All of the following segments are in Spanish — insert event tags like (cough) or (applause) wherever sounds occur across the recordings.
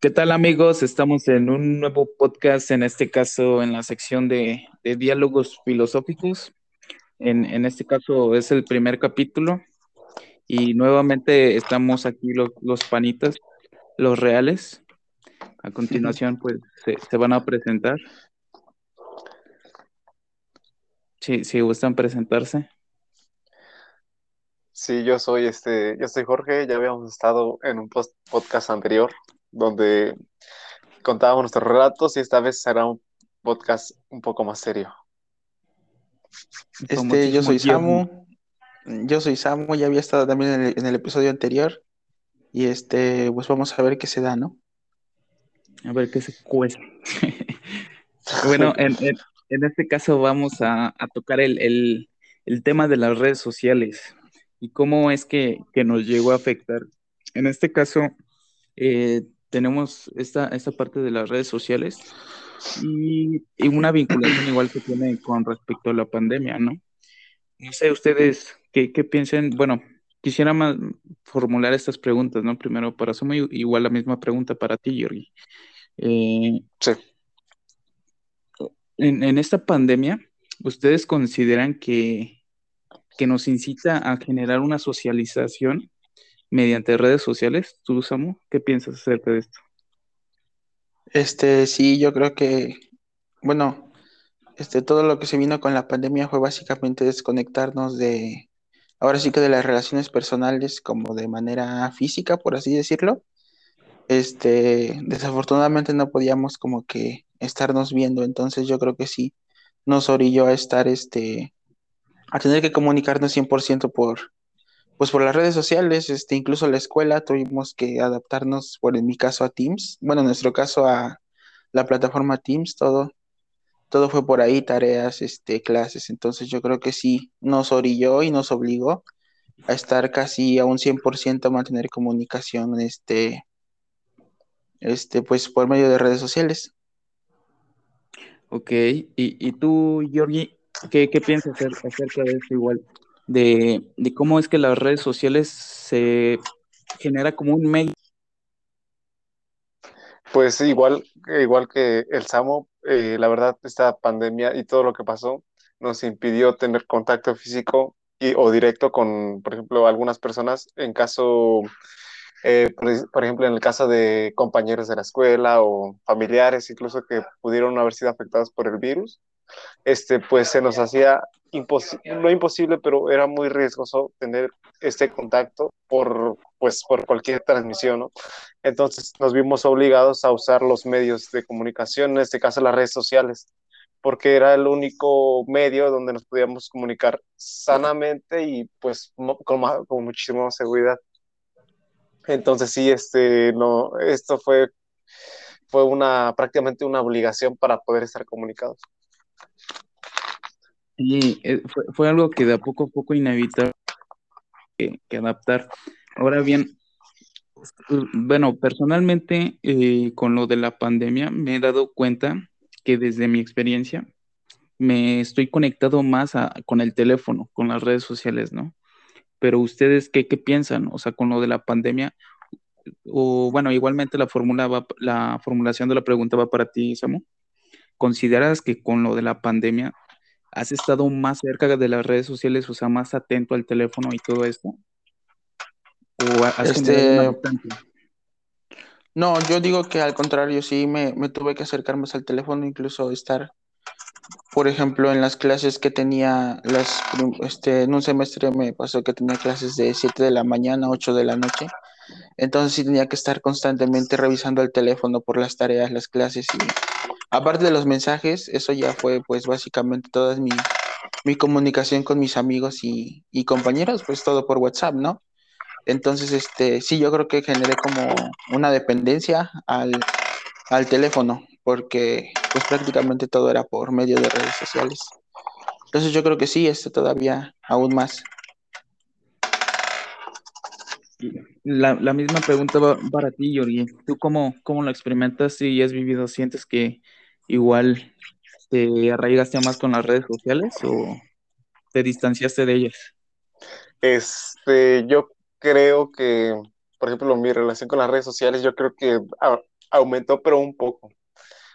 ¿Qué tal amigos? Estamos en un nuevo podcast, en este caso en la sección de, diálogos filosóficos. En, este caso es el primer capítulo y nuevamente estamos aquí los, panitas, los reales. A continuación pues se, van a presentar. Si, si gustan presentarse. Sí, yo soy este, yo soy Jorge, ya habíamos estado en un podcast anterior donde contábamos nuestros relatos y esta vez será un podcast un poco más serio. Este, yo soy Samu. Yo soy Samu, ya había estado también en el, episodio anterior. Y este, pues vamos a ver qué se da, ¿no? A ver qué se cuesta. (laughs) bueno, en, este caso vamos a, tocar el, tema de las redes sociales y cómo es que, nos llegó a afectar. En este caso, eh, tenemos esta, esta parte de las redes sociales y, una vinculación igual que tiene con respecto a la pandemia, ¿no? No sé, ustedes, ¿qué, qué piensan? Bueno, quisiera más formular estas preguntas, ¿no? Primero para Somo, igual la misma pregunta para ti, Jorge. Eh, sí. En, en, esta pandemia, ¿ustedes consideran que, que nos incita a generar una socialización mediante redes sociales. ¿Tú, Samu, qué piensas acerca de esto? Este, sí, yo creo que, bueno, este, todo lo que se vino con la pandemia fue básicamente desconectarnos de, ahora sí que de las relaciones personales como de manera física, por así decirlo. Este, desafortunadamente no podíamos como que estarnos viendo, entonces yo creo que sí nos orilló a estar, este, a tener que comunicarnos 100% por, pues por las redes sociales, este, incluso la escuela tuvimos que adaptarnos, por en mi caso a Teams, bueno, en nuestro caso a la plataforma Teams, todo, todo fue por ahí, tareas, este, clases, entonces yo creo que sí nos orilló y nos obligó a estar casi a un 100% a mantener comunicación, este, este, pues por medio de redes sociales. Ok, y, y tú, Georgie, ¿qué, qué piensas acerca de eso igual? De, cómo es que las redes sociales se genera como un medio. Pues igual, igual que el Samo, eh, la verdad, esta pandemia y todo lo que pasó nos impidió tener contacto físico y, o directo con, por ejemplo, algunas personas en caso, eh, por, ejemplo, en el caso de compañeros de la escuela o familiares incluso que pudieron haber sido afectados por el virus, este, pues se nos hacía no imposible, pero era muy riesgoso tener este contacto por, pues, por cualquier transmisión, ¿no? Entonces nos vimos obligados a usar los medios de comunicación, en este caso las redes sociales, porque era el único medio donde nos podíamos comunicar sanamente y pues con, con muchísima seguridad. Entonces sí, este, no, esto fue, fue una, prácticamente una obligación para poder estar comunicados. Sí, eh, fue, algo que de a poco a poco inevitable que, adaptar. Ahora bien, bueno, personalmente eh, con lo de la pandemia me he dado cuenta que desde mi experiencia me estoy conectado más con el teléfono, con las redes sociales, ¿no? Pero ustedes, ¿qué, qué piensan? O sea, con lo de la pandemia, o bueno, igualmente la, fórmula la formulación de la pregunta va para ti, Samu. ¿Consideras que con lo de la pandemia has estado más cerca de las redes sociales, o sea, más atento al teléfono y todo esto? ¿O has este... No, yo digo que al contrario, sí me, tuve que acercar más al teléfono, incluso estar, por ejemplo, en las clases que tenía, las, este, en un semestre me pasó que tenía clases de 7 de la mañana a 8 de la noche, entonces sí tenía que estar constantemente revisando el teléfono por las tareas, las clases y Aparte de los mensajes, eso ya fue pues básicamente toda mi, comunicación con mis amigos y, compañeros, pues todo por WhatsApp, ¿no? Entonces, este, sí, yo creo que generé como una dependencia al, teléfono, porque pues prácticamente todo era por medio de redes sociales. Entonces yo creo que sí, esto todavía aún más. La, misma pregunta va para ti, Jorge. ¿Tú cómo, cómo lo experimentas y has vivido? ¿Sientes que igual te arraigaste más con las redes sociales o te distanciaste de ellas? Este, yo creo que, por ejemplo, mi relación con las redes sociales, yo creo que aumentó, pero un poco.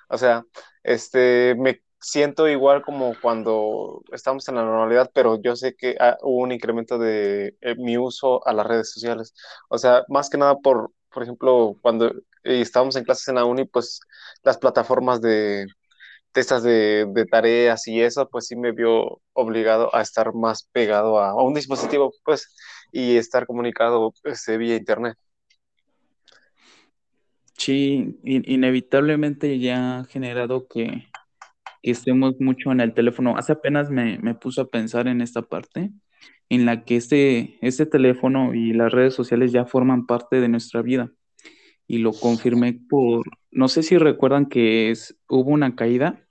O sea, este, me siento igual como cuando estamos en la normalidad, pero yo sé que ah, hubo un incremento de eh, mi uso a las redes sociales. O sea, más que nada por, por ejemplo, cuando eh, estábamos en clases en la uni, pues las plataformas de, de estas de, tareas y eso, pues sí me vio obligado a estar más pegado a, un dispositivo, pues, y estar comunicado este, vía internet. Sí, inevitablemente ya ha generado que, estemos mucho en el teléfono. Hace apenas me, me puso a pensar en esta parte, en la que este, este teléfono y las redes sociales ya forman parte de nuestra vida. Y lo confirmé por, no sé si recuerdan que es, hubo una caída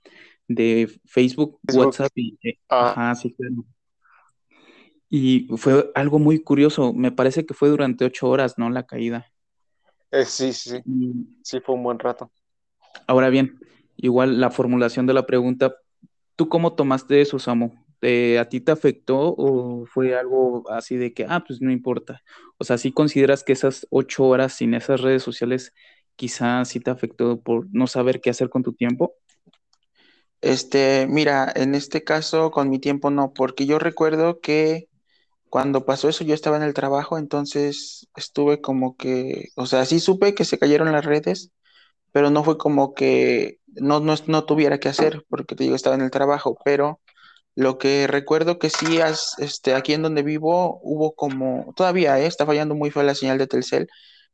de Facebook, Facebook. WhatsApp y... eh, Ah, ajá, sí, claro. Y fue algo muy curioso. Me parece que fue durante ocho horas, ¿no? La caída. eh, sí, sí, sí, sí fue un buen rato. ahora bien, igual la formulación de la pregunta, ¿tú cómo tomaste eso, Samu? ¿Te- ¿A ti te afectó o fue algo así de que, ah, pues no importa? O sea, ¿sí consideras que esas ocho horas sin esas redes sociales quizás sí te afectó por no saber qué hacer con tu tiempo? Este, mira, en este caso con mi tiempo no, porque yo recuerdo que cuando pasó eso yo estaba en el trabajo, entonces estuve como que, o sea, sí supe que se cayeron las redes, pero no fue como que no, no, no tuviera que hacer, porque te digo, estaba en el trabajo, pero lo que recuerdo que sí, as- este, aquí en donde vivo hubo como, todavía, eh, está fallando muy feo la señal de Telcel,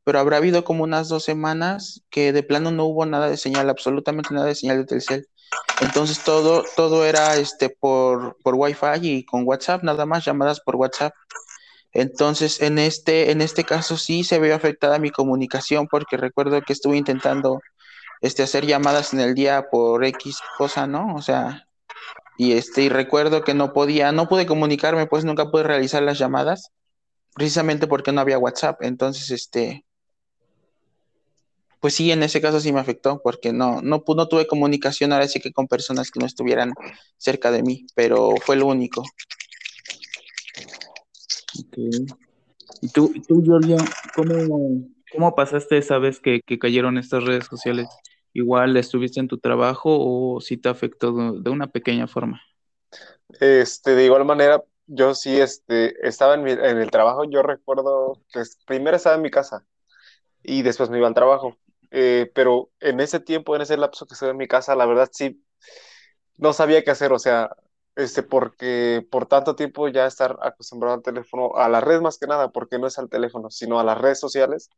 pero habrá habido como unas dos semanas que de plano no hubo nada de señal, absolutamente nada de señal de Telcel. Entonces todo, todo era este por, por Wi-Fi y con WhatsApp, nada más llamadas por WhatsApp. Entonces, en este, en este caso sí se vio afectada mi comunicación porque recuerdo que estuve intentando este, hacer llamadas en el día por X cosa, ¿no? O sea, y este, y recuerdo que no podía, no pude comunicarme, pues nunca pude realizar las llamadas, precisamente porque no había WhatsApp. Entonces, este, pues sí, en ese caso sí me afectó, porque no, no, no tuve comunicación ahora sí que con personas que no estuvieran cerca de mí, pero fue lo único. ¿Y tú, tú, Giorgio, cómo, cómo pasaste esa vez que, que cayeron estas redes sociales? ¿Igual estuviste en tu trabajo o sí te afectó de, una pequeña forma? Este, de igual manera, yo sí, este, estaba en, mi- en el trabajo, yo recuerdo que es- primero estaba en mi casa y después me iba al trabajo. Eh, pero en ese tiempo, en ese lapso que estuve en mi casa, la verdad sí, no sabía qué hacer, o sea, este, porque por tanto tiempo ya estar acostumbrado al teléfono, a la red más que nada, porque no es al teléfono, sino a las redes sociales,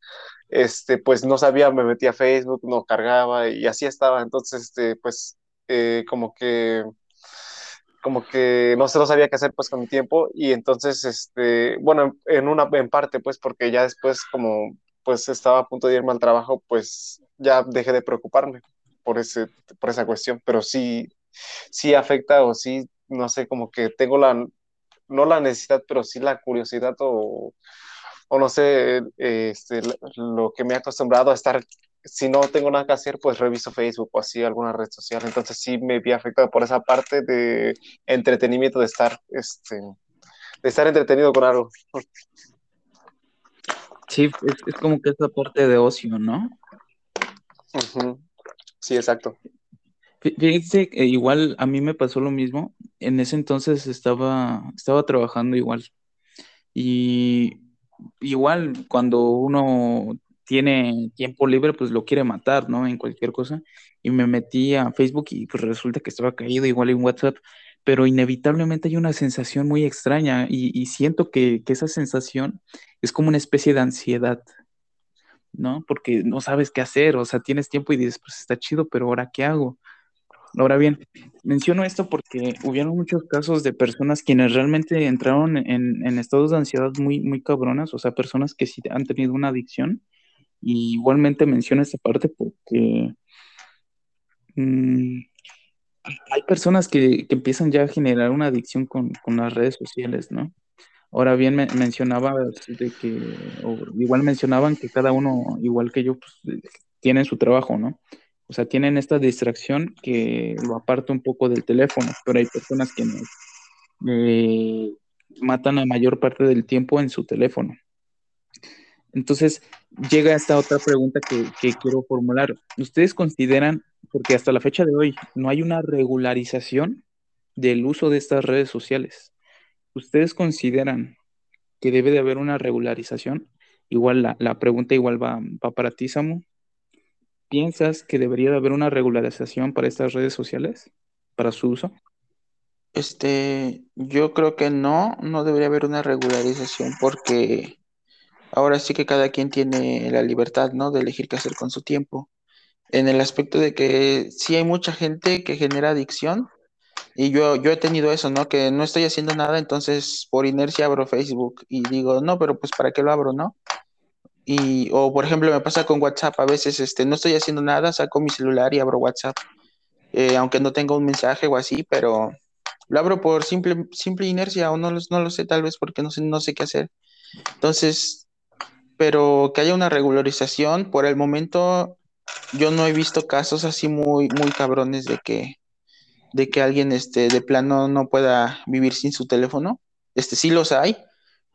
este, pues no sabía, me metía a Facebook, no cargaba y así estaba, entonces, este, pues, eh, como que como que no, sé, no sabía qué hacer pues con mi tiempo. Y entonces, este, bueno, en, en una en parte pues porque ya después como pues estaba a punto de irme al trabajo, pues ya dejé de preocuparme por ese, por esa cuestión, pero sí, sí afecta o sí, no sé, como que tengo la, no la necesidad, pero sí la curiosidad o, o no sé, este, lo que me he acostumbrado a estar, si no tengo nada que hacer, pues reviso Facebook o así alguna red social. Entonces sí me vi afectado por esa parte de entretenimiento, de estar, este, de estar entretenido con algo. Sí, es, es como que esa parte de ocio, ¿no? Sí, exacto. Fí- Fíjense, que igual a mí me pasó lo mismo. En ese entonces estaba, estaba trabajando igual. Y igual cuando uno tiene tiempo libre, pues lo quiere matar, ¿no? En cualquier cosa. Y me metí a Facebook y pues resulta que estaba caído igual en WhatsApp. Pero inevitablemente hay una sensación muy extraña y, y siento que, que esa sensación es como una especie de ansiedad, ¿no? Porque no sabes qué hacer, o sea, tienes tiempo y dices, pues está chido, pero ahora qué hago? Ahora bien, menciono esto porque hubieron muchos casos de personas quienes realmente entraron en, en estados de ansiedad muy, muy cabronas, o sea, personas que sí han tenido una adicción. Y igualmente menciono esta parte porque mm, hay personas que, que empiezan ya a generar una adicción con, con las redes sociales, ¿no? Ahora bien, me, mencionaba que, o igual mencionaban que cada uno, igual que yo, pues, tienen su trabajo, ¿no? O sea, tienen esta distracción que lo aparta un poco del teléfono, pero hay personas que no, eh, matan la mayor parte del tiempo en su teléfono. Entonces, llega esta otra pregunta que, quiero formular. ¿Ustedes consideran, porque hasta la fecha de hoy no hay una regularización del uso de estas redes sociales, ¿ustedes consideran que debe de haber una regularización? Igual la, la pregunta igual va, va para ti. ¿Piensas que debería de haber una regularización para estas redes sociales, para su uso? Este, yo creo que no, no debería haber una regularización porque ahora sí que cada quien tiene la libertad, ¿no? De elegir qué hacer con su tiempo. En el aspecto de que sí hay mucha gente que genera adicción y yo, yo he tenido eso, ¿no? Que no estoy haciendo nada, entonces por inercia abro Facebook y digo, no, pero pues ¿para qué lo abro, no? Y, o por ejemplo, me pasa con WhatsApp, a veces este, no estoy haciendo nada, saco mi celular y abro WhatsApp, eh, aunque no tenga un mensaje o así, pero lo abro por simple, simple inercia o no, no lo sé, tal vez porque no sé, no sé qué hacer. Entonces, pero que haya una regularización, por el momento yo no he visto casos así muy, muy cabrones de que, de que alguien este, de plano no pueda vivir sin su teléfono. Este sí los hay,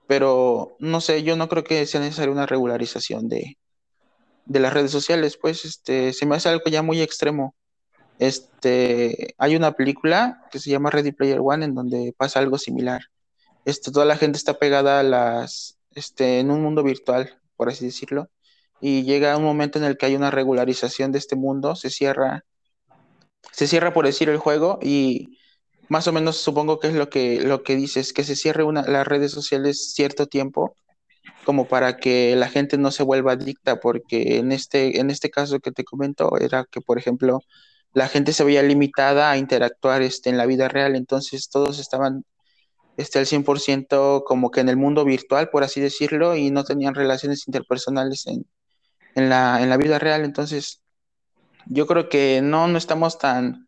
pero no sé, yo no creo que sea necesaria una regularización de, de las redes sociales, pues este, se me hace algo ya muy extremo. Este, hay una película que se llama Ready Player One en donde pasa algo similar. Este, toda la gente está pegada a las, este, en un mundo virtual, por así decirlo, y llega un momento en el que hay una regularización de este mundo, se cierra, se cierra por decir el juego y más o menos supongo que es lo que, lo que dices, que se cierre una, las redes sociales cierto tiempo como para que la gente no se vuelva adicta, porque en este, en este caso que te comento era que, por ejemplo, la gente se veía limitada a interactuar este, en la vida real, entonces todos estaban este, al 100% como que en el mundo virtual, por así decirlo, y no tenían relaciones interpersonales en, en, la, en la vida real, entonces yo creo que no, no estamos tan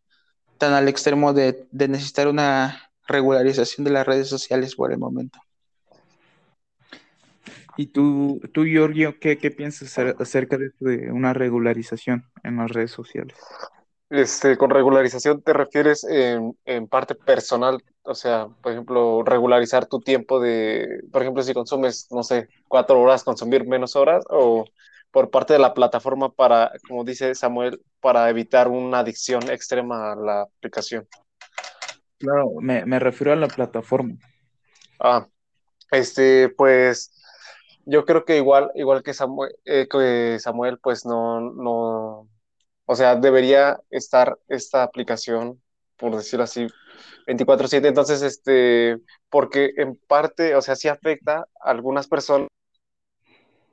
tan al extremo de, de necesitar una regularización de las redes sociales por el momento. ¿Y tú, tú Giorgio, qué, qué piensas acerca de, una regularización en las redes sociales? Este, con regularización te refieres en, en, parte personal, o sea, por ejemplo, regularizar tu tiempo de, por ejemplo, si consumes, no sé, cuatro horas, consumir menos horas, o por parte de la plataforma para, como dice Samuel, para evitar una adicción extrema a la aplicación. Claro, me, me refiero a la plataforma. Ah, este, pues yo creo que igual, igual que Samuel, eh, que Samuel, pues no, no, o sea, debería estar esta aplicación, por decirlo así, 24/7. Entonces, este, porque en parte, o sea, sí afecta a algunas personas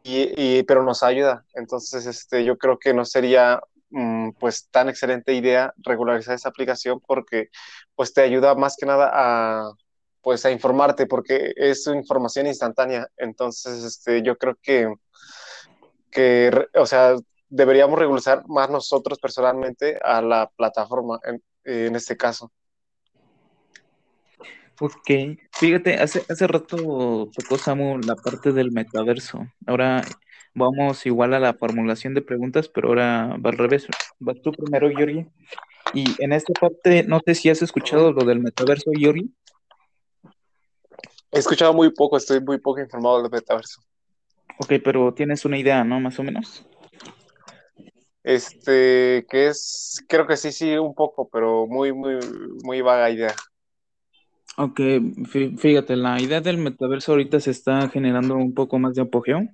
y, pero nos ayuda. Entonces, este, yo creo que no sería mm, pues tan excelente idea regularizar esa aplicación porque pues te ayuda más que nada a pues a informarte porque es información instantánea. Entonces, este, yo creo que, que o sea, deberíamos regularizar más nosotros personalmente a la plataforma en, en este caso. Ok, fíjate, hace, hace rato tocó Samu la parte del metaverso. Ahora vamos igual a la formulación de preguntas, pero ahora va al revés. Vas tú primero, Yori. Y en esta parte, no sé si has escuchado lo del metaverso, Yori. He escuchado muy poco, estoy muy poco informado del metaverso. Ok, pero tienes una idea, ¿no? Más o menos. Este, que es, creo que sí, sí, un poco, pero muy, muy, muy vaga idea. Ok, fíjate, la idea del metaverso ahorita se está generando un poco más de apogeo.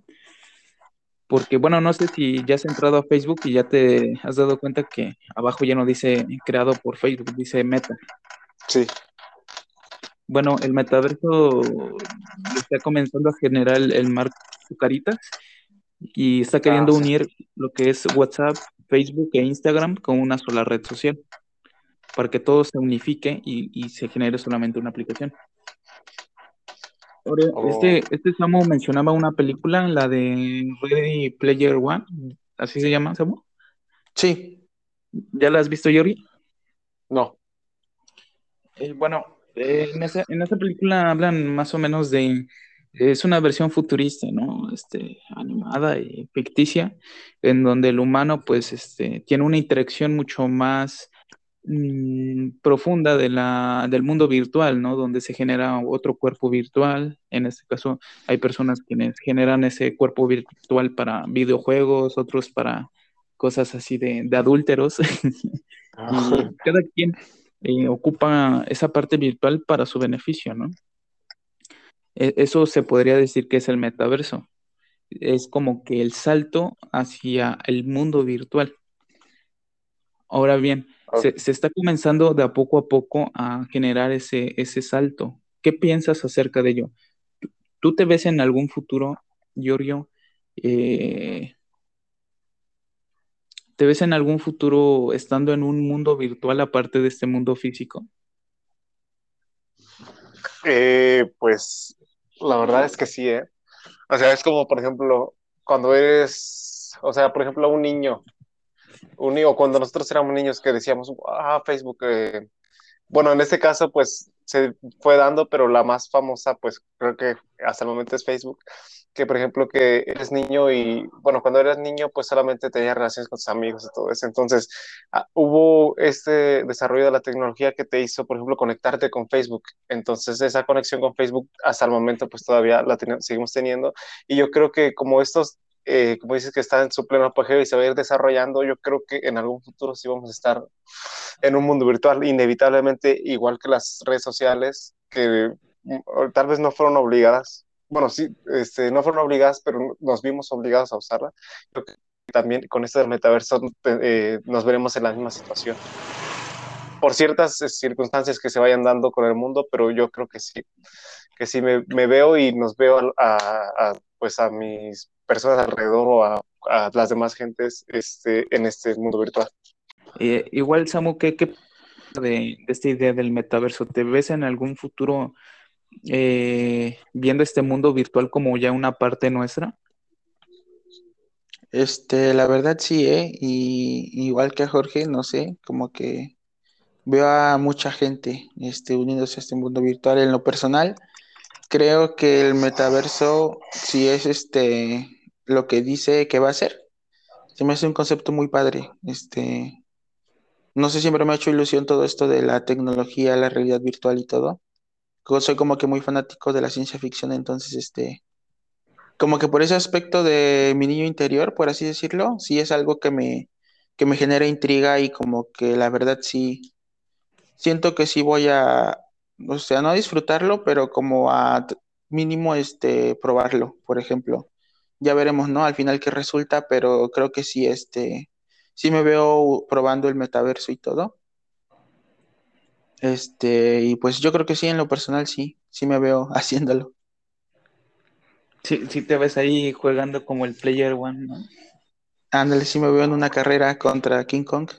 Porque, bueno, no sé si ya has entrado a Facebook y ya te has dado cuenta que abajo ya no dice creado por Facebook, dice Meta. Sí. Bueno, el metaverso está comenzando a generar el, y está queriendo ah, sí. unir lo que es WhatsApp, Facebook e Instagram con una sola red social para que todo se unifique y, y se genere solamente una aplicación. Ahora, oh. este, este Samu mencionaba una película, la de Ready Player One, ¿así se llama, Samu? Sí. ¿Ya la has visto, Yori? No. Eh, bueno, eh, en, esa, en esa película hablan más o menos de, es una versión futurista, ¿no? Este, animada y ficticia, en donde el humano, pues, este, tiene una interacción mucho más profunda de la, del mundo virtual, ¿no? Donde se genera otro cuerpo virtual. En este caso, hay personas quienes generan ese cuerpo virtual para videojuegos, otros para cosas así de, de adúlteros. (laughs) y cada quien eh, ocupa esa parte virtual para su beneficio, ¿no? E, eso se podría decir que es el metaverso. Es como que el salto hacia el mundo virtual. Ahora bien, se, está comenzando de a poco a poco a generar ese, ese salto. ¿Qué piensas acerca de ello? ¿Tú te ves en algún futuro, Giorgio? Eh, ¿Te ves en algún futuro estando en un mundo virtual aparte de este mundo físico? Eh, pues la verdad es que sí, ¿eh? O sea, es como, por ejemplo, cuando eres, o sea, por ejemplo, un niño, un niño, cuando nosotros éramos niños que decíamos, ah, Facebook, eh, bueno, en este caso, pues se fue dando, pero la más famosa, pues creo que hasta el momento es Facebook, que por ejemplo que eres niño y, bueno, cuando eras niño, pues solamente tenías relaciones con tus amigos y todo eso. Entonces, ah, hubo este desarrollo de la tecnología que te hizo, por ejemplo, conectarte con Facebook. Entonces, esa conexión con Facebook hasta el momento, pues todavía la seguimos teniendo. Y yo creo que como estos eh, como dices que está en su pleno apogeo y se va a ir desarrollando, yo creo que en algún futuro sí vamos a estar en un mundo virtual, inevitablemente igual que las redes sociales, que mm, tal vez no fueron obligadas, bueno, sí, este, no fueron obligadas, pero nos vimos obligados a usarla. Creo que también con esto del metaverso eh, nos veremos en la misma situación. Por ciertas eh, circunstancias que se vayan dando con el mundo, pero yo creo que sí, que sí me, me veo y nos veo a, a, pues a mis personas alrededor o a, las demás gentes este, en este mundo virtual. Eh, igual, Samu, ¿qué, qué de, de, esta idea del metaverso? ¿Te ves en algún futuro eh, viendo este mundo virtual como ya una parte nuestra? Este, la verdad sí, ¿eh? Y igual que a Jorge, no sé, como que veo a mucha gente este, uniéndose a este mundo virtual. En lo personal, creo que el metaverso, si es este lo que dice que va a ser. Se me hace un concepto muy padre. Este, no sé, siempre me ha hecho ilusión todo esto de la tecnología, la realidad virtual y todo. Soy como que muy fanático de la ciencia ficción, entonces, este, como que por ese aspecto de mi niño interior, por así decirlo, sí es algo que me, que me genera intriga y como que la verdad sí, siento que sí voy a, o sea, no disfrutarlo, pero como a mínimo, este, probarlo, por ejemplo ya veremos, ¿no? Al final qué resulta, pero creo que sí, este, sí me veo probando el metaverso y todo. Este, y pues yo creo que sí, en lo personal sí, sí me veo (laughs) haciéndolo. Sí, sí te ves ahí jugando como el Player One, ¿no? Ándale, sí me veo en una carrera contra King Kong.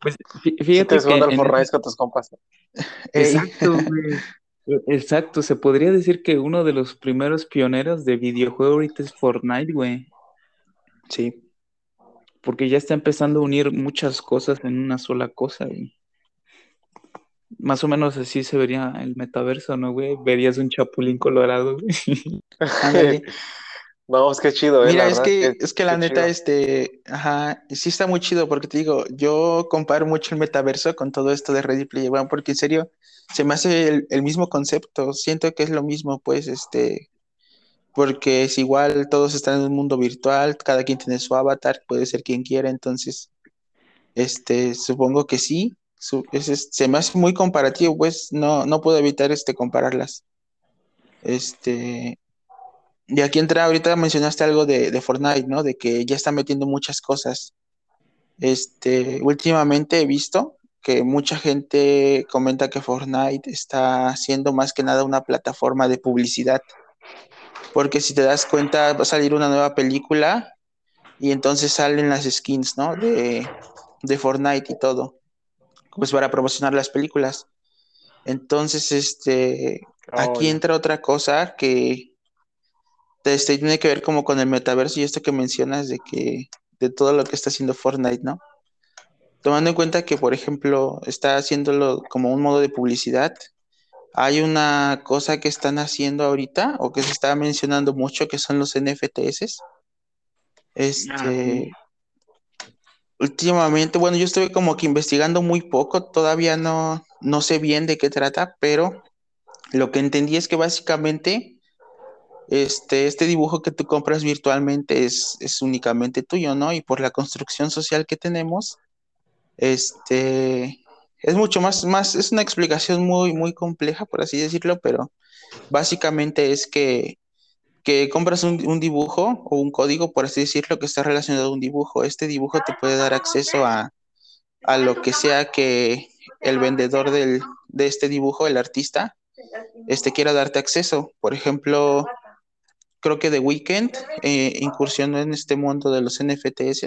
Pues fíjate que... En... con tus compas. (laughs) Exacto, güey. (laughs) Exacto, se podría decir que uno de los primeros pioneros de videojuego ahorita es Fortnite, güey. Sí. Porque ya está empezando a unir muchas cosas en una sola cosa, y Más o menos así se vería el metaverso, ¿no, güey? Verías un chapulín colorado, güey. (laughs) Vamos, qué chido, ¿eh? Mira, es, que, es que la neta, este, ajá, sí está muy chido, porque te digo, yo comparo mucho el metaverso con todo esto de Ready Player One, porque en serio, se me hace el, mismo concepto, siento que es lo mismo, pues, este, porque es igual, todos están en un mundo virtual, cada quien tiene su avatar, puede ser quien quiera, entonces, este, supongo que sí, se me hace muy comparativo, pues, no, no puedo evitar, este, compararlas. Este, y aquí entra, ahorita mencionaste algo de, de, Fortnite, ¿no? De que ya está metiendo muchas cosas. Este, últimamente he visto que mucha gente comenta que Fortnite está siendo más que nada una plataforma de publicidad. Porque si te das cuenta, va a salir una nueva película y entonces salen las skins, ¿no? De, de Fortnite y todo. Pues para promocionar las películas. Entonces, este, aquí entra otra cosa que este, tiene que ver como con el metaverso y esto que mencionas de que de todo lo que está haciendo Fortnite, ¿no? Tomando en cuenta que, por ejemplo, está haciéndolo como un modo de publicidad, hay una cosa que están haciendo ahorita o que se está mencionando mucho que son los NFTs. Este, Últimamente, bueno, yo estuve como que investigando muy poco, todavía no, no sé bien de qué trata, pero lo que entendí es que básicamente este, este dibujo que tú compras virtualmente es, únicamente tuyo, ¿no? Y por la construcción social que tenemos, este, es mucho más, más, es una explicación muy, muy compleja, por así decirlo, pero básicamente es que, que compras un, un dibujo o un código, por así decirlo, que está relacionado a un dibujo. Este dibujo te puede dar acceso a, a lo que sea que el vendedor del, de este dibujo, el artista, este quiera darte acceso. Por ejemplo, creo que The Weeknd eh, incursionó en este mundo de los NFTs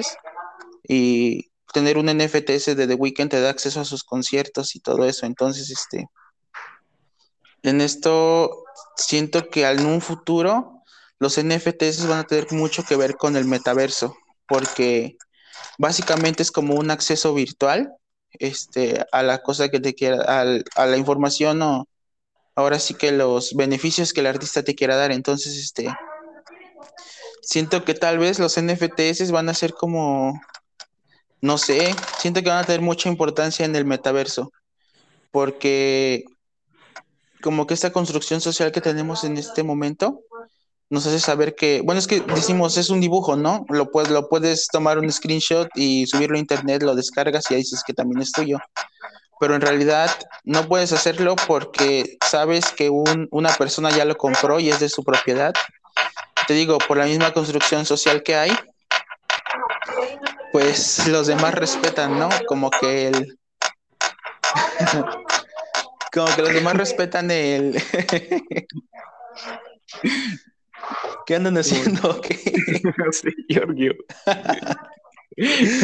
y tener un NFTs de The Weeknd te da acceso a sus conciertos y todo eso. Entonces, este, en esto siento que en un futuro los NFTs van a tener mucho que ver con el metaverso, porque básicamente es como un acceso virtual este, a la cosa que te quiera, al- a la información o ahora sí que los beneficios que el artista te quiera dar. Entonces, este, siento que tal vez los NFTs van a ser como, no sé, siento que van a tener mucha importancia en el metaverso, porque como que esta construcción social que tenemos en este momento nos hace saber que, bueno, es que decimos, es un dibujo, ¿no? Lo puedes, lo puedes tomar un screenshot y subirlo a internet, lo descargas y ahí dices que también es tuyo. Pero en realidad no puedes hacerlo porque sabes que un- una persona ya lo compró y es de su propiedad. Te digo, por la misma construcción social que hay, pues los demás respetan, ¿no? Como que el... (laughs) Como que los demás respetan el... (laughs) ¿Qué andan haciendo? ¿Qué? (laughs) Sí, Giorgio.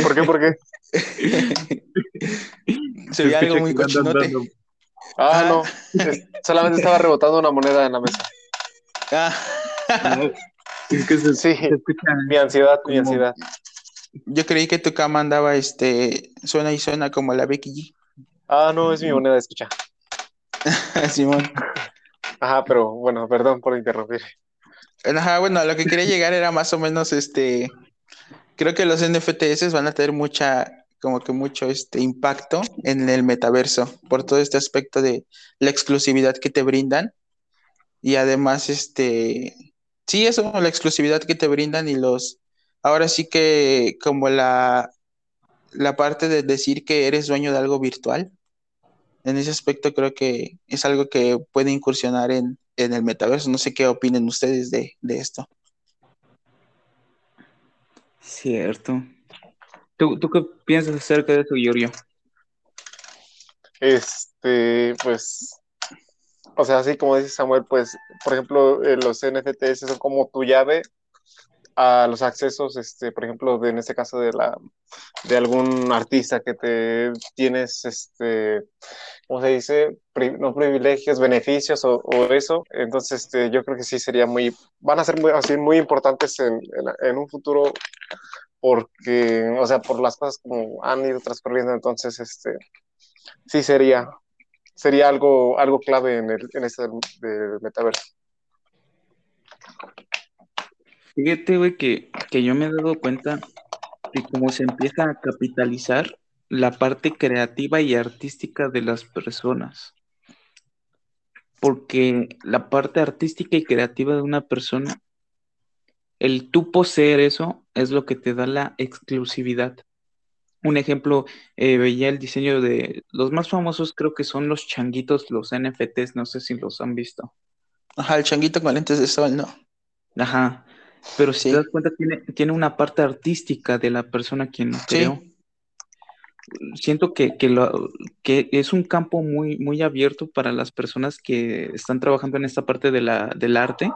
¿Por qué? ¿Por qué? (laughs) Se ve algo muy cochinote. Ah, Ah. no. Solamente estaba rebotando una moneda en la mesa. Ah, es que se, Sí. se. Mi ansiedad, mi ansiedad. yo creí que tu cama andaba, este, suena y suena como la Becky G. Ah, no, es mi moneda, escucha. (laughs) Simón. Ajá, pero bueno, perdón por interrumpir. Ajá, bueno, a lo que quería llegar era más o menos, este, creo que los NFTs van a tener mucha, como que mucho, este, impacto en el metaverso por todo este aspecto de la exclusividad que te brindan y además, este, sí, eso, la exclusividad que te brindan y los, ahora sí que como la, la parte de decir que eres dueño de algo virtual. En ese aspecto creo que es algo que puede incursionar en, en el metaverso. No sé qué opinen ustedes de, de esto. Cierto. ¿Tú, ¿Tú qué piensas acerca de eso, Giorgio? Este, pues, o sea, así como dice Samuel, pues, por ejemplo, eh, los NFTs son como tu llave a los accesos, este, por ejemplo, de, en este caso de la, de algún artista que te tienes, este, ¿cómo se dice? No privilegios, beneficios o, eso. Entonces, este, yo creo que sí sería muy, van a ser muy, así, muy importantes en, un futuro porque, o sea, por las cosas como han ido transcurriendo, entonces, este, sí sería, sería algo, algo clave en, el, en este metaverso. Fíjate, güey, que, que yo me he dado cuenta que como se empieza a capitalizar la parte creativa y artística de las personas. Porque la parte artística y creativa de una persona, el tú poseer eso es lo que te da la exclusividad. Un ejemplo, eh, veía el diseño de los más famosos, creo que son los changuitos, los NFTs, no sé si los han visto. Ajá, el changuito con lentes de sol, ¿no? Ajá. Pero si Sí. te das cuenta, tiene, tiene una parte artística de la persona quien lo Sí. creó. Siento que, que, lo, que es un campo muy, muy abierto para las personas que están trabajando en esta parte de la, del arte,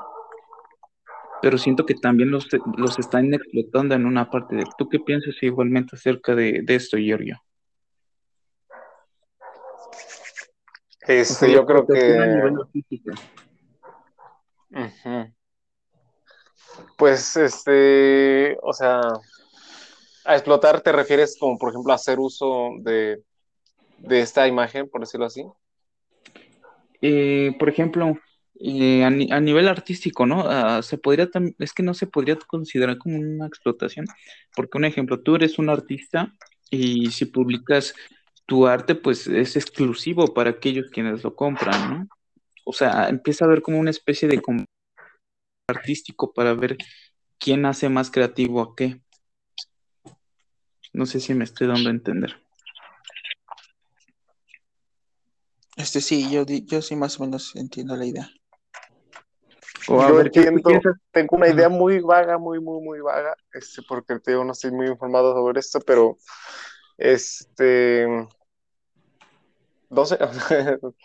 pero siento que también los, los están explotando en una parte de... ¿Tú qué piensas igualmente acerca de, de esto, Giorgio? Este, yo creo explotación a nivel que... artístico. Ujú. Pues, este, o sea, a explotar te refieres como, por ejemplo, a hacer uso de, de esta imagen, por decirlo así. Eh, por ejemplo, eh, a, nivel artístico, ¿no? Ah, se podría es que no se podría considerar como una explotación, porque un ejemplo, tú eres un artista y si publicas tu arte, pues es exclusivo para aquellos quienes lo compran, ¿no? O sea, empieza a haber como una especie de artístico para ver quién hace más creativo a qué. No sé si me estoy dando a entender. Este sí, yo, yo sí más o menos entiendo la idea. yo entiendo, tengo una idea muy vaga, muy, muy, muy vaga, este, porque te no estoy muy informado sobre esto, pero este no sé, (laughs)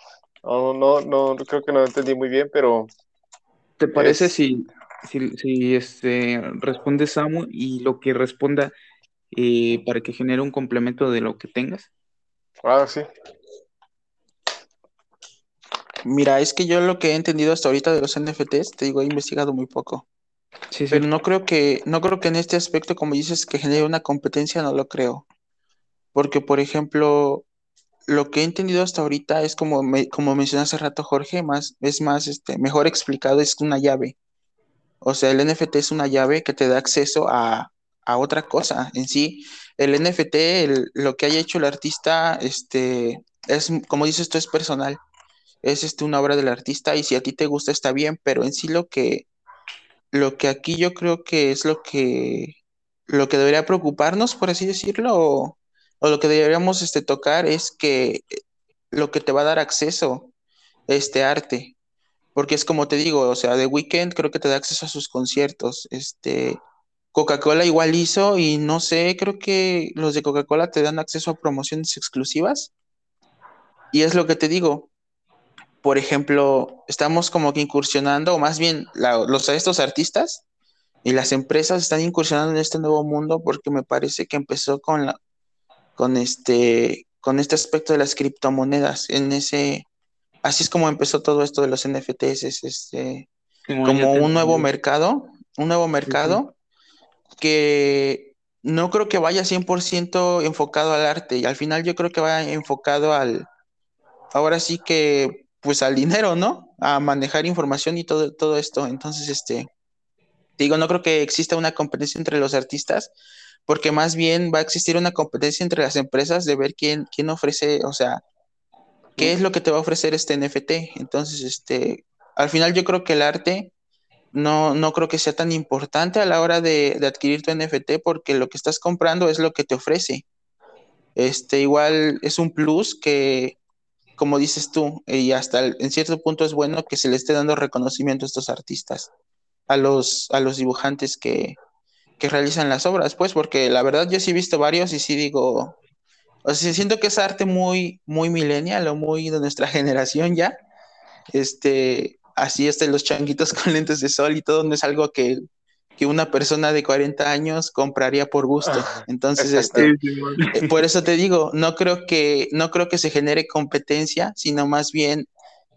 no, no, no, creo que no entendí muy bien, pero ¿te parece si, si, si, este responde Samu y lo que responda eh, para que genere un complemento de lo que tengas? Ah, sí. Mira, es que yo lo que he entendido hasta ahorita de los NFTs, te digo, he investigado muy poco. Sí, Pero no creo que, no creo que en este aspecto, como dices, que genere una competencia, no lo creo. Porque, por ejemplo, lo que he entendido hasta ahorita es como, me, como mencioné hace rato, Jorge, más, es más, este, mejor explicado, es una llave. O sea, el NFT es una llave que te da acceso a, a otra cosa. En sí, el NFT, lo que haya hecho el artista, este, es, como dices tú, es personal es este, una obra del artista y si a ti te gusta está bien, pero en sí lo que, lo que aquí yo creo que es lo que, lo que debería preocuparnos, por así decirlo, o, lo que deberíamos este, tocar es que lo que te va a dar acceso a este arte, porque es como te digo, o sea, The Weeknd creo que te da acceso a sus conciertos, este, Coca-Cola igual hizo y no sé, creo que los de Coca-Cola te dan acceso a promociones exclusivas. Y es lo que te digo, por ejemplo, estamos como que incursionando, o más bien los, estos artistas y las empresas están incursionando en este nuevo mundo porque me parece que empezó con, la, con, este, con este aspecto de las criptomonedas. En ese, así es como empezó todo esto de los NFTs, es este, como un nuevo mercado, un nuevo mercado que no creo que vaya 100% enfocado al arte y al final yo creo que va enfocado al, ahora sí que pues al dinero, ¿no? A manejar información y todo, todo esto. Entonces, este, digo, no creo que exista una competencia entre los artistas, porque más bien va a existir una competencia entre las empresas de ver quién, quién ofrece, o sea, qué es lo que te va a ofrecer este NFT. Entonces, este, al final yo creo que el arte no, no creo que sea tan importante a la hora de, de adquirir tu NFT, porque lo que estás comprando es lo que te ofrece. Este, igual es un plus que, como dices tú, y hasta en cierto punto es bueno que se le esté dando reconocimiento a estos artistas, a los, a los dibujantes que, que realizan las obras, pues, porque la verdad yo sí he visto varios y sí digo, o sea, siento que es arte muy, muy millennial o muy de nuestra (laughs) generación ya. Este, así este, los changuitos (laughs) con lentes de sol y todo, no es algo que que una persona de 40 años compraría por gusto. Ah, Entonces, este, eh, por eso te digo, no creo que no creo que se genere competencia, sino más bien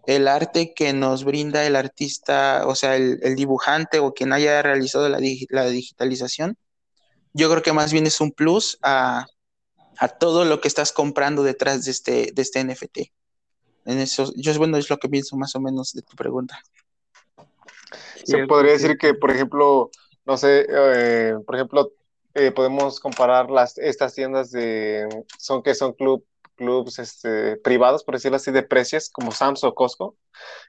el arte que nos brinda el artista, o sea, el, dibujante o quien haya realizado la, digitalización. Yo creo que más bien es un plus a, todo lo que estás comprando detrás de este, de este NFT. En eso, yo bueno, es lo que pienso más o menos de tu pregunta. Se podría decir que, por ejemplo, no sé, eh, por ejemplo, eh, podemos comparar las, estas tiendas de, son que son club, clubs este, privados, por decirlo así, de precios, como Sam's o Costco,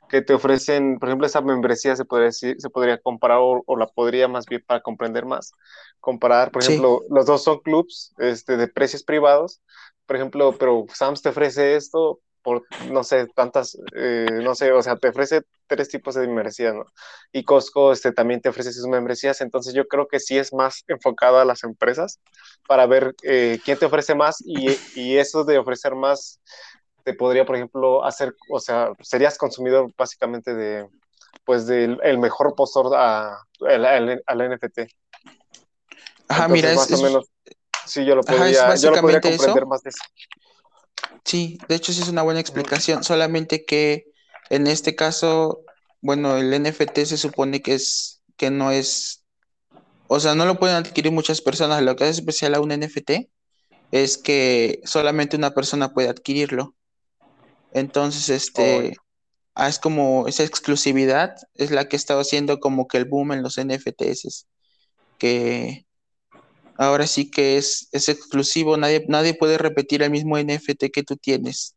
que te ofrecen, por ejemplo, esa membresía se podría, se podría comparar o, la podría más bien para comprender más, comparar, por ejemplo, los dos son clubs este, de precios privados, por ejemplo, pero Sam's te ofrece esto, por, no sé, tantas, eh, no sé, o sea, te ofrece tres tipos de membresías, ¿no? Y Costco este, también te ofrece sus membresías, entonces yo creo que sí es más enfocado a las empresas para ver eh, quién te ofrece más y, y, eso de ofrecer más te podría, por ejemplo, hacer, o sea, serías consumidor básicamente de, pues, del el mejor postor a, al NFT. Ajá, mira, más o menos, sí, yo lo podría, yo lo podría comprender más de eso. Sí, de hecho sí es una buena explicación, solamente que en este caso, bueno, el NFT se supone que es que no es, o sea, no lo pueden adquirir muchas personas. Lo que hace especial a un NFT es que solamente una persona puede adquirirlo. Entonces, este, ah, es como esa exclusividad, es la que está haciendo como que el boom en los NFTs, que ahora sí que es, es exclusivo, nadie, nadie puede repetir el mismo NFT que tú tienes.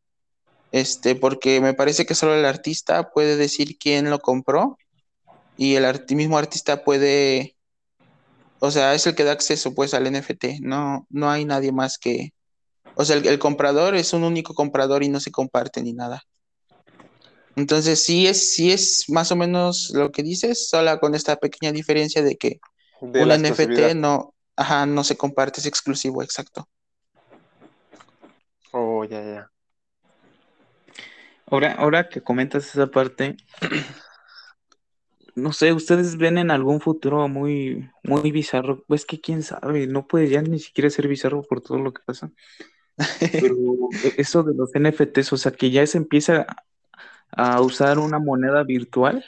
Este, porque me parece que solo el artista puede decir quién lo compró y el mismo artista puede, o sea, es el que da acceso pues al NFT, no, no hay nadie más que, o sea, el, comprador es un único comprador y no se comparte ni nada. Entonces sí es, sí es más o menos lo que dices, solo con esta pequeña diferencia de que un NFT no, ajá, no se comparte, es exclusivo, exacto. Oh, ya, ya. Ahora, ahora que comentas esa parte, no sé, ustedes ven en algún futuro muy, muy bizarro, pues que quién sabe, no puede ya ni siquiera ser bizarro por todo lo que pasa. Pero (laughs) eso de los NFTs, o sea, que ya se empieza a usar una moneda virtual.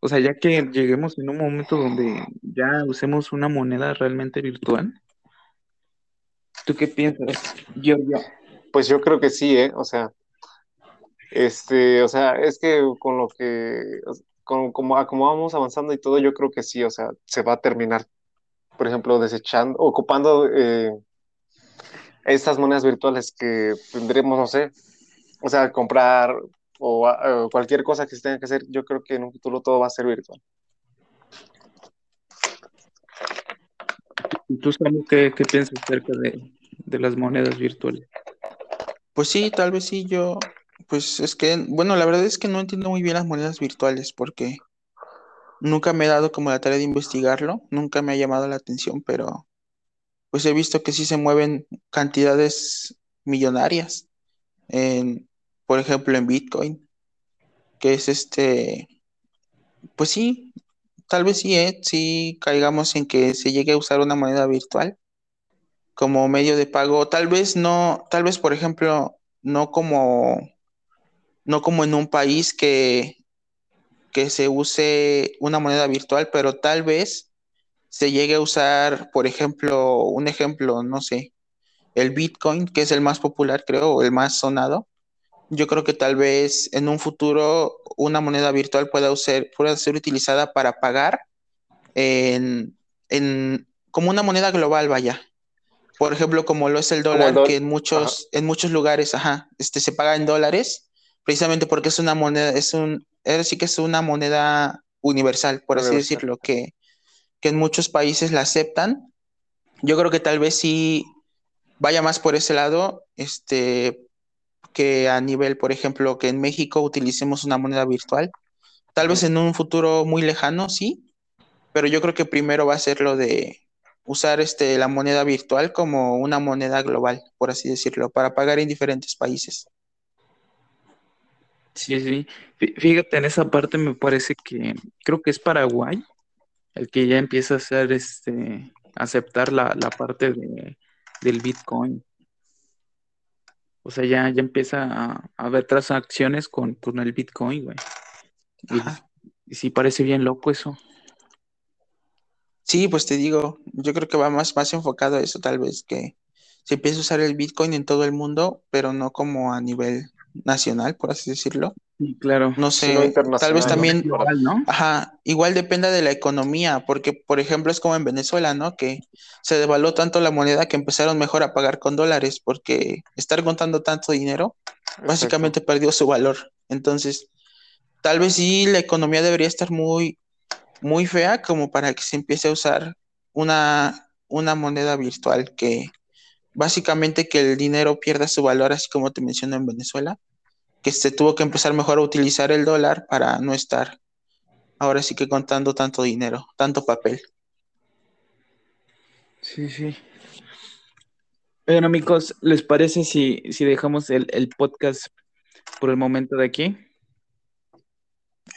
O sea, ya que lleguemos en un momento donde ya usemos una moneda realmente virtual. ¿Tú qué piensas, Giorgio? Pues yo creo que sí, ¿eh? O sea, este, o sea, es que con lo que, con, como, vamos avanzando y todo, yo creo que sí, o sea, se va a terminar, por ejemplo, desechando, ocupando eh, estas monedas virtuales que tendremos, no sé, o sea, comprar o, cualquier cosa que se tenga que hacer, yo creo que en un futuro todo va a ser virtual. ¿Y tú, Samu, qué, qué piensas acerca de, de las monedas virtuales? Pues sí, tal vez sí, yo, pues es que, bueno, la verdad es que no entiendo muy bien las monedas virtuales porque nunca me he dado como la tarea de investigarlo, nunca me ha llamado la atención, pero pues he visto que sí se mueven cantidades millonarias, en, por ejemplo, en Bitcoin, que es este, pues sí, tal vez sí, ¿eh? caigamos en que se llegue a usar una moneda virtual como medio de pago, tal vez no, tal vez por ejemplo, no como no como en un país que, que se use una moneda virtual, pero tal vez se llegue a usar, por ejemplo, un ejemplo, no sé, el Bitcoin, que es el más popular, creo, o el más sonado. Yo creo que tal vez en un futuro una moneda virtual pueda, ser utilizada para pagar en, como una moneda global, vaya. Por ejemplo, como lo es el dólar, que en muchos, en muchos lugares, ajá, este, se paga en dólares precisamente porque es una moneda, es un, sí que es una moneda universal, por así decirlo, que, que en muchos países la aceptan. Yo creo que tal vez sí vaya más por ese lado, este, que a nivel, por ejemplo, que en México utilicemos una moneda virtual. Tal vez en un futuro muy lejano, sí, pero yo creo que primero va a ser lo de usar este, la moneda virtual como una moneda global, por así decirlo, para pagar en diferentes países. Sí, sí. Fíjate, en esa parte me parece que creo que es Paraguay el que ya empieza a hacer este aceptar la, parte de, del Bitcoin. O sea, ya, ya empieza a, haber transacciones con, con el Bitcoin, güey. Y, sí parece bien loco eso. Sí, pues te digo, yo creo que va más, más enfocado a eso, tal vez, que se empiece a usar el Bitcoin en todo el mundo, pero no como a nivel nacional, por así decirlo. Claro. No sé, tal vez también, ajá, igual dependa de la economía, porque por ejemplo es como en Venezuela, ¿no? Que se devaluó tanto la moneda que empezaron mejor a pagar con dólares, porque estar contando tanto dinero básicamente perdió su valor. Entonces, tal vez sí la economía debería estar muy, muy fea como para que se empiece a usar una, una moneda virtual que básicamente que el dinero pierda su valor, así como te menciono en Venezuela, que se tuvo que empezar mejor a utilizar el dólar para no estar ahora sí que contando tanto dinero, tanto papel. Sí, sí. Bueno, amigos, ¿les parece si, si dejamos el, podcast por el momento de aquí?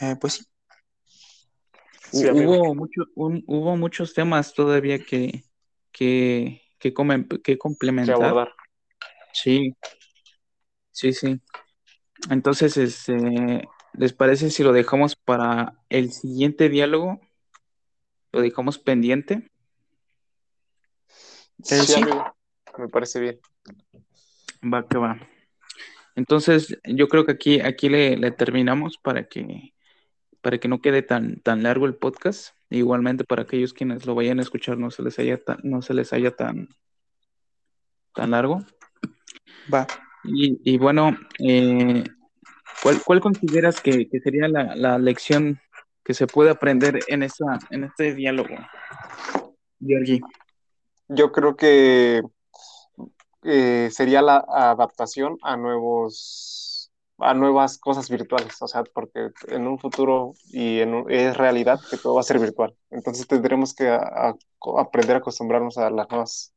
Eh, pues sí. hubo, mucho, hubo muchos temas todavía que, que, que, comen, que complementar. Sí, sí, sí. Entonces, este, ¿les parece si lo dejamos para el siguiente diálogo? ¿Lo dejamos pendiente? Sí, me parece bien. Va que va. Entonces, yo creo que aquí, aquí le, le terminamos para que, para que no quede tan, tan largo el podcast. Igualmente para aquellos quienes lo vayan a escuchar no se les haya tan, no se les haya tan, tan largo. Va. Y, bueno, eh, ¿cuál, ¿cuál, consideras que, sería la, lección que se puede aprender en, esa, en este diálogo, Georgie? Yo creo que eh, sería la adaptación a nuevos a nuevas cosas virtuales, o sea, porque en un futuro y en es realidad que todo va a ser virtual. Entonces tendremos que a aprender a acostumbrarnos a las nuevas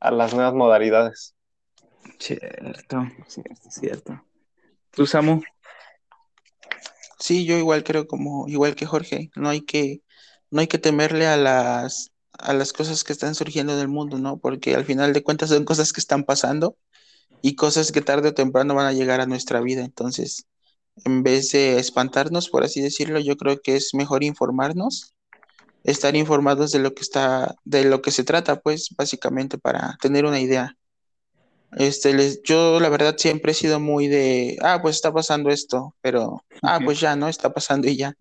a las nuevas modalidades. Cierto, cierto, cierto. ¿Tú, Samu? Sí, yo igual creo como, igual que Jorge, no hay que, no hay que temerle a las, a las cosas que están surgiendo en el mundo, ¿no? Porque al final de cuentas son cosas que están pasando y cosas que tarde o temprano van a llegar a nuestra vida. Entonces, en vez de espantarnos, por así decirlo, yo creo que es mejor informarnos, estar informados de lo que está, de lo que se trata, pues, básicamente para tener una idea. Este, les, yo la verdad siempre he sido muy de, ah, pues está pasando esto, pero, ah, pues ya, ¿no? Está pasando y ya.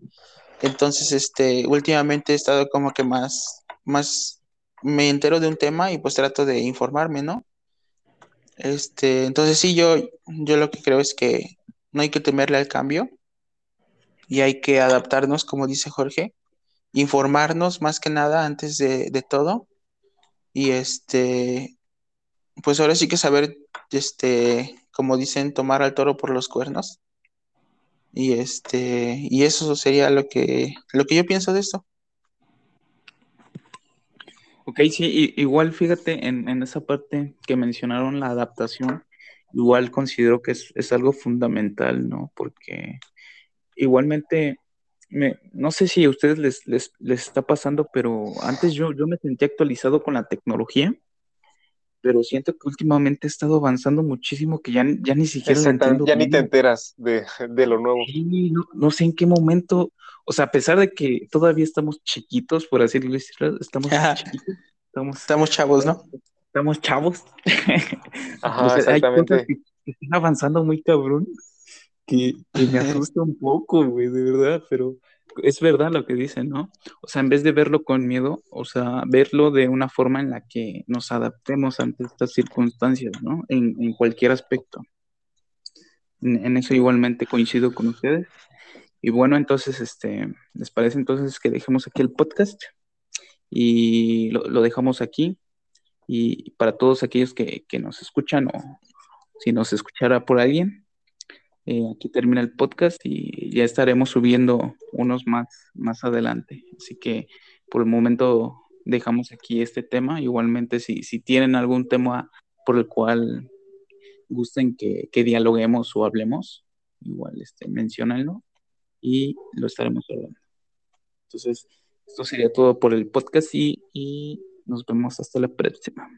Entonces, este, últimamente he estado como que más, más, me entero de un tema y pues trato de informarme, ¿no? Este, entonces sí, yo, yo lo que creo es que no hay que temerle al cambio y hay que adaptarnos, como dice Jorge, informarnos más que nada antes de, de todo y este, pues ahora sí que saber, este, como dicen, tomar al toro por los cuernos. Y este, y eso sería lo que, lo que yo pienso de esto. Ok, sí, igual fíjate en, en esa parte que mencionaron la adaptación, igual considero que es, es algo fundamental, ¿no? Porque igualmente, me, no sé si a ustedes les, les, les, está pasando, pero antes yo, yo me sentía actualizado con la tecnología pero siento que últimamente he estado avanzando muchísimo que ya, ya ni siquiera lo entiendo. Ya bien. ni te enteras de, de lo nuevo. Sí, no, no, sé en qué momento, o sea, a pesar de que todavía estamos chiquitos, por así decirlo, estamos chiquitos. Estamos, estamos chavos, ¿no? Estamos chavos. (laughs) Ajá, o sea, exactamente. Hay cosas que, que, están avanzando muy cabrón, que, que me (laughs) asusta un poco, güey, de verdad, pero es verdad lo que dicen, ¿no? O sea, en vez de verlo con miedo, o sea, verlo de una forma en la que nos adaptemos ante estas circunstancias, ¿no? En, en cualquier aspecto. En, eso igualmente coincido con ustedes. Y bueno, entonces, este, ¿les parece entonces que dejemos aquí el podcast? Y lo, lo dejamos aquí. Y para todos aquellos que, que, nos escuchan o si nos escuchara por alguien, eh, aquí termina el podcast y ya estaremos subiendo unos más, más adelante. Así que por el momento dejamos aquí este tema. Igualmente, si, si tienen algún tema por el cual gusten que, que dialoguemos o hablemos, igual este, menciónenlo y lo estaremos hablando. Entonces, esto sería todo por el podcast y, y nos vemos hasta la próxima.